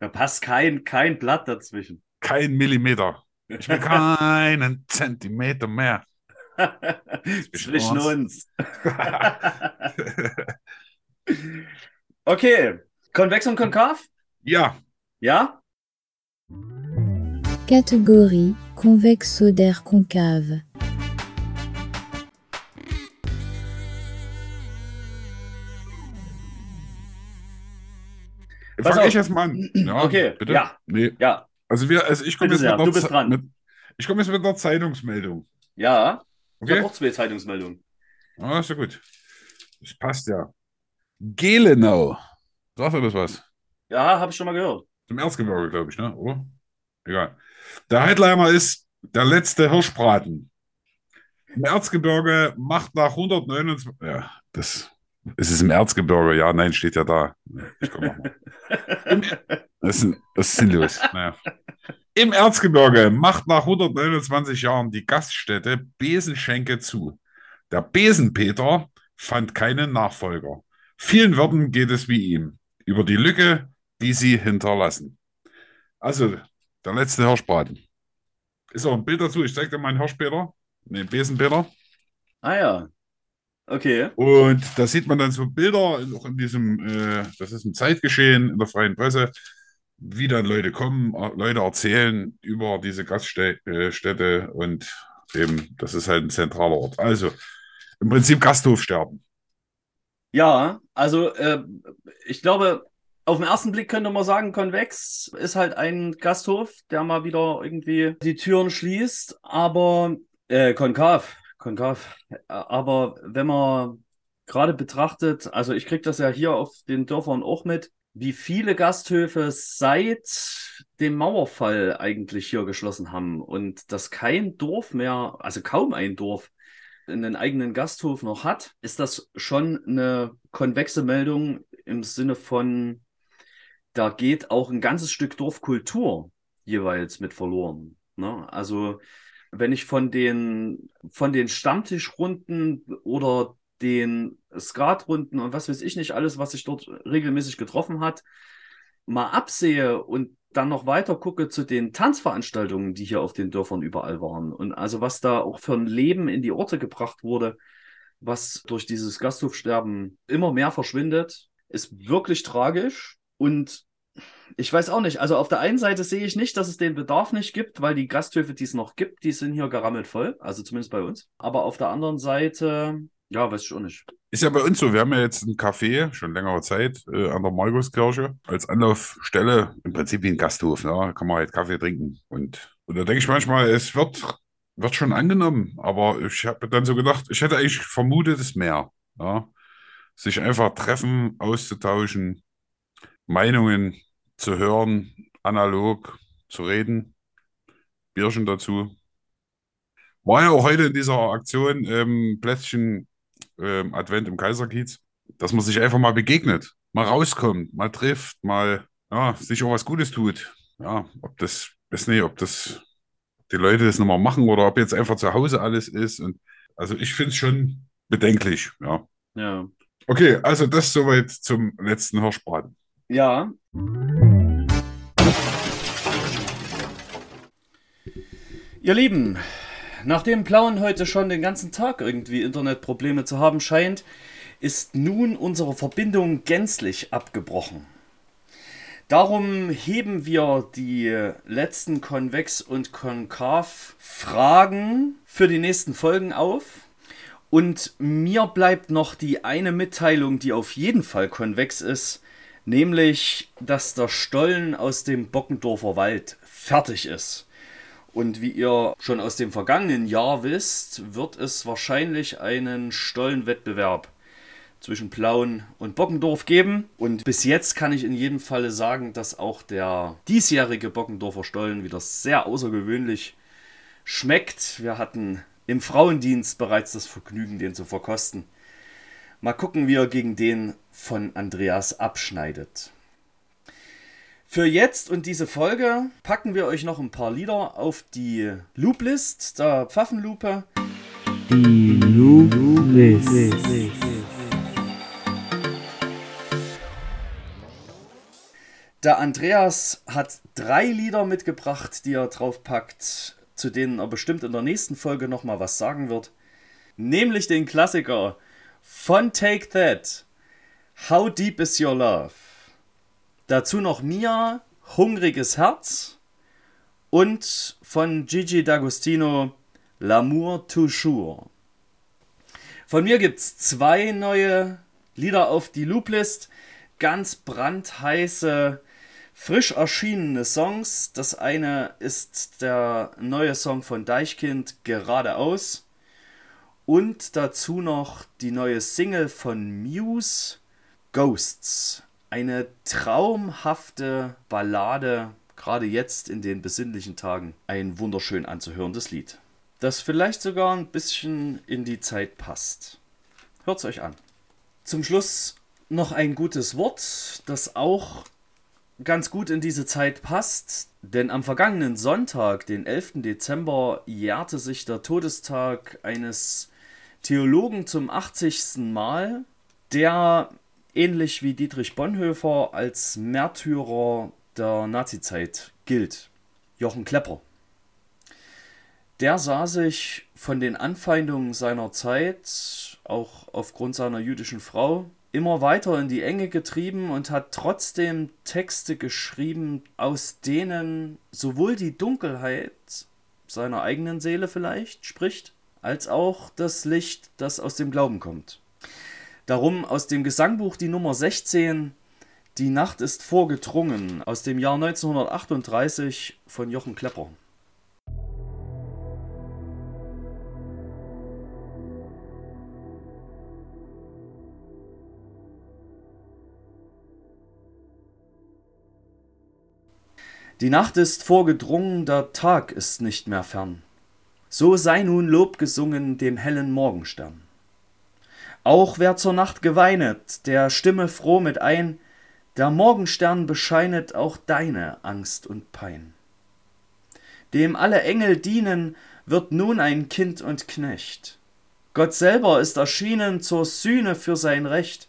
S2: Da passt kein, kein Blatt dazwischen.
S1: kein Millimeter. Ich will keinen Zentimeter mehr.
S2: Zwischen
S1: uns.
S2: okay. Konvex und konkav?
S1: ja,
S2: Ja?
S4: Catégorie convexodaire concave.
S2: Pass
S1: fange ich
S2: auf.
S1: jetzt mal an. Ja,
S2: Okay,
S1: bitte?
S2: ja.
S1: Nee.
S2: Ja.
S1: Also wir, also ich komme jetzt
S2: sehr,
S1: mit
S2: du
S1: ich komme jetzt mit der Zeitungsmeldung.
S2: Ja. Ich
S1: Okay?
S2: habe auch zwei Zeitungsmeldungen.
S1: Ah, ist ja gut. Das passt ja. Gelenau. Sagt er das was?
S2: Ja, habe ich schon mal gehört.
S1: Zum Erzgebirge, glaube ich, ne? Oder? Egal. Der Headliner ist der letzte Hirschbraten. Im Erzgebirge macht nach 129. Ja, das. Es im Erzgebirge, ja, nein, steht ja da. Ich komme nochmal. Das das ist sinnlos. Naja. Im Erzgebirge macht nach 129 Jahren die Gaststätte Besenschenke zu. Der Besenpeter fand keinen Nachfolger. Vielen Wirten geht es wie ihm. Über die Lücke, die sie hinterlassen. Also, der letzte Hirschbraten. Ist auch ein Bild dazu. Ich zeige dir meinen Hirschpeter, den Besenpeter.
S2: Ah ja. Okay.
S1: Und da sieht man dann so Bilder, auch in diesem, äh, das ist ein Zeitgeschehen in der freien Presse, wie dann Leute kommen, äh, Leute erzählen über diese Gaststätte und eben, das ist halt ein zentraler Ort. Also im Prinzip Gasthofsterben.
S2: Ja, also äh, ich glaube, auf den ersten Blick könnte man sagen, Convex ist halt ein Gasthof, der mal wieder irgendwie die Türen schließt, aber äh, konkav, konkav. Aber wenn man gerade betrachtet, also ich kriege das ja hier auf den Dörfern auch mit, wie viele Gasthöfe seit dem Mauerfall eigentlich hier geschlossen haben und dass kein Dorf mehr, also kaum ein Dorf, einen eigenen Gasthof noch hat, ist das schon eine konvexe Meldung im Sinne von da geht auch ein ganzes Stück Dorfkultur jeweils mit verloren. Ne? Also wenn ich von den, von den Stammtischrunden oder den Skatrunden und was weiß ich nicht, alles, was sich dort regelmäßig getroffen hat, mal absehe und dann noch weiter gucke zu den Tanzveranstaltungen, die hier auf den Dörfern überall waren. Und also was da auch für ein Leben in die Orte gebracht wurde, was durch dieses Gasthofsterben immer mehr verschwindet, ist wirklich tragisch. Und ich weiß auch nicht. Also auf der einen Seite sehe ich nicht, dass es den Bedarf nicht gibt, weil die Gasthöfe, die es noch gibt, die sind hier gerammelt voll. Also zumindest bei uns. Aber auf der anderen Seite, ja, weiß ich auch nicht.
S1: Ist ja bei uns so, wir haben ja jetzt ein Café, schon längere Zeit, äh, an der Markuskirche, als Anlaufstelle, im Prinzip wie ein Gasthof, ne? Da kann man halt Kaffee trinken. Und, und da denke ich manchmal, es wird, wird schon angenommen, aber ich habe dann so gedacht, ich hätte eigentlich vermutet, es mehr. Ja? Sich einfach treffen, auszutauschen, Meinungen zu hören, analog zu reden. Bierchen dazu. War ja auch heute in dieser Aktion ähm, Plätzchen ähm, Advent im Kaiserkiez, dass man sich einfach mal begegnet, mal rauskommt, mal trifft, mal ja, sich auch was Gutes tut. Ja, ob das, weiß nicht, ob das die Leute das nochmal machen oder ob jetzt einfach zu Hause alles ist. Und also ich finde es schon bedenklich, ja.
S2: Ja.
S1: Okay, also das soweit zum letzten Hirschbraten.
S2: Ja. Ihr Lieben, nachdem Plauen heute schon den ganzen Tag irgendwie Internetprobleme zu haben scheint, ist nun unsere Verbindung gänzlich abgebrochen. Darum heben wir die letzten Konvex- und Konkav-Fragen für die nächsten Folgen auf. Und mir bleibt noch die eine Mitteilung, die auf jeden Fall konvex ist, nämlich, dass der Stollen aus dem Bockendorfer Wald fertig ist. Und wie ihr schon aus dem vergangenen Jahr wisst, wird es wahrscheinlich einen Stollenwettbewerb zwischen Plauen und Bockendorf geben. Und bis jetzt kann ich in jedem Falle sagen, dass auch der diesjährige Bockendorfer Stollen wieder sehr außergewöhnlich schmeckt. Wir hatten im Frauendienst bereits das Vergnügen, den zu verkosten. Mal gucken, wie er gegen den von Andreas abschneidet. Für jetzt und diese Folge packen wir euch noch ein paar Lieder auf die Looplist der Pfaffenlupe.
S5: Die Looplist.
S2: Der Andreas hat drei Lieder mitgebracht, die er draufpackt, zu denen er bestimmt in der nächsten Folge nochmal was sagen wird. Nämlich den Klassiker von Take That. How Deep Is Your Love? Dazu noch Mia, Hungriges Herz und von Gigi D'Agostino L'amour toujours. Von mir gibt es zwei neue Lieder auf die Looplist. Ganz brandheiße, frisch erschienene Songs. Das eine ist der neue Song von Deichkind Geradeaus. Und dazu noch die neue Single von Muse Ghosts eine traumhafte Ballade, gerade jetzt in den besinnlichen Tagen, ein wunderschön anzuhörendes Lied, das vielleicht sogar ein bisschen in die Zeit passt. Hört's euch an. Zum Schluss noch ein gutes Wort, das auch ganz gut in diese Zeit passt, denn am vergangenen Sonntag, den 11. Dezember, jährte sich der Todestag eines Theologen zum 80. Mal, der ähnlich wie Dietrich Bonhoeffer als Märtyrer der Nazizeit gilt. Jochen Klepper. Der sah sich von den Anfeindungen seiner Zeit, auch aufgrund seiner jüdischen Frau, immer weiter in die Enge getrieben und hat trotzdem Texte geschrieben, aus denen sowohl die Dunkelheit seiner eigenen Seele vielleicht spricht, als auch das Licht, das aus dem Glauben kommt. Darum aus dem Gesangbuch die Nummer 16, Die Nacht ist vorgedrungen, aus dem Jahr 1938 von Jochen Klepper. Die Nacht ist vorgedrungen, der Tag ist nicht mehr fern. So sei nun Lob gesungen dem hellen Morgenstern. Auch wer zur Nacht geweinet, der stimme froh mit ein, der Morgenstern bescheinet auch deine Angst und Pein. Dem alle Engel dienen, wird nun ein Kind und Knecht. Gott selber ist erschienen zur Sühne für sein Recht.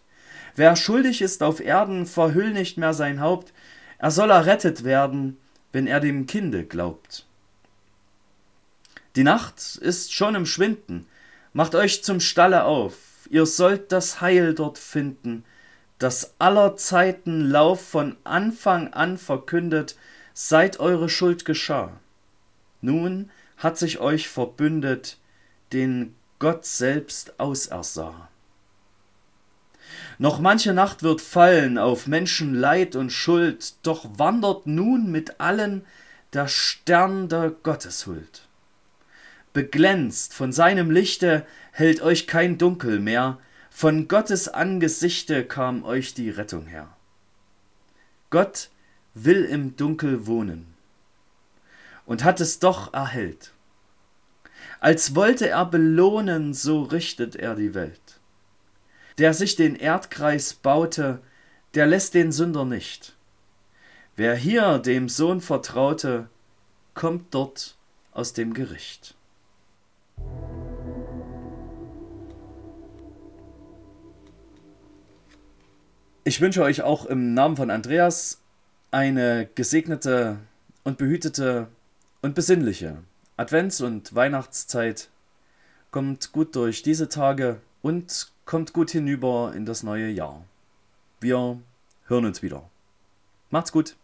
S2: Wer schuldig ist auf Erden, verhüll nicht mehr sein Haupt, er soll errettet werden, wenn er dem Kinde glaubt. Die Nacht ist schon im Schwinden, macht euch zum Stalle auf, ihr sollt das Heil dort finden, das aller Zeiten Lauf von Anfang an verkündet, seit eure Schuld geschah. Nun hat sich euch verbündet, den Gott selbst ausersah. Noch manche Nacht wird fallen auf Menschen Leid und Schuld, doch wandert nun mit allen der Stern der Gotteshuld. Beglänzt von seinem Lichte hält euch kein Dunkel mehr, von Gottes Angesichte kam euch die Rettung her. Gott will im Dunkel wohnen und hat es doch erhellt. Als wollte er belohnen, so richtet er die Welt. Der sich den Erdkreis baute, der lässt den Sünder nicht. Wer hier dem Sohn vertraute, kommt dort aus dem Gericht. Ich wünsche euch auch im Namen von Andreas eine gesegnete und behütete und besinnliche Advents- und Weihnachtszeit. Kommt gut durch diese Tage und kommt gut hinüber in das neue Jahr. Wir hören uns wieder. Macht's gut.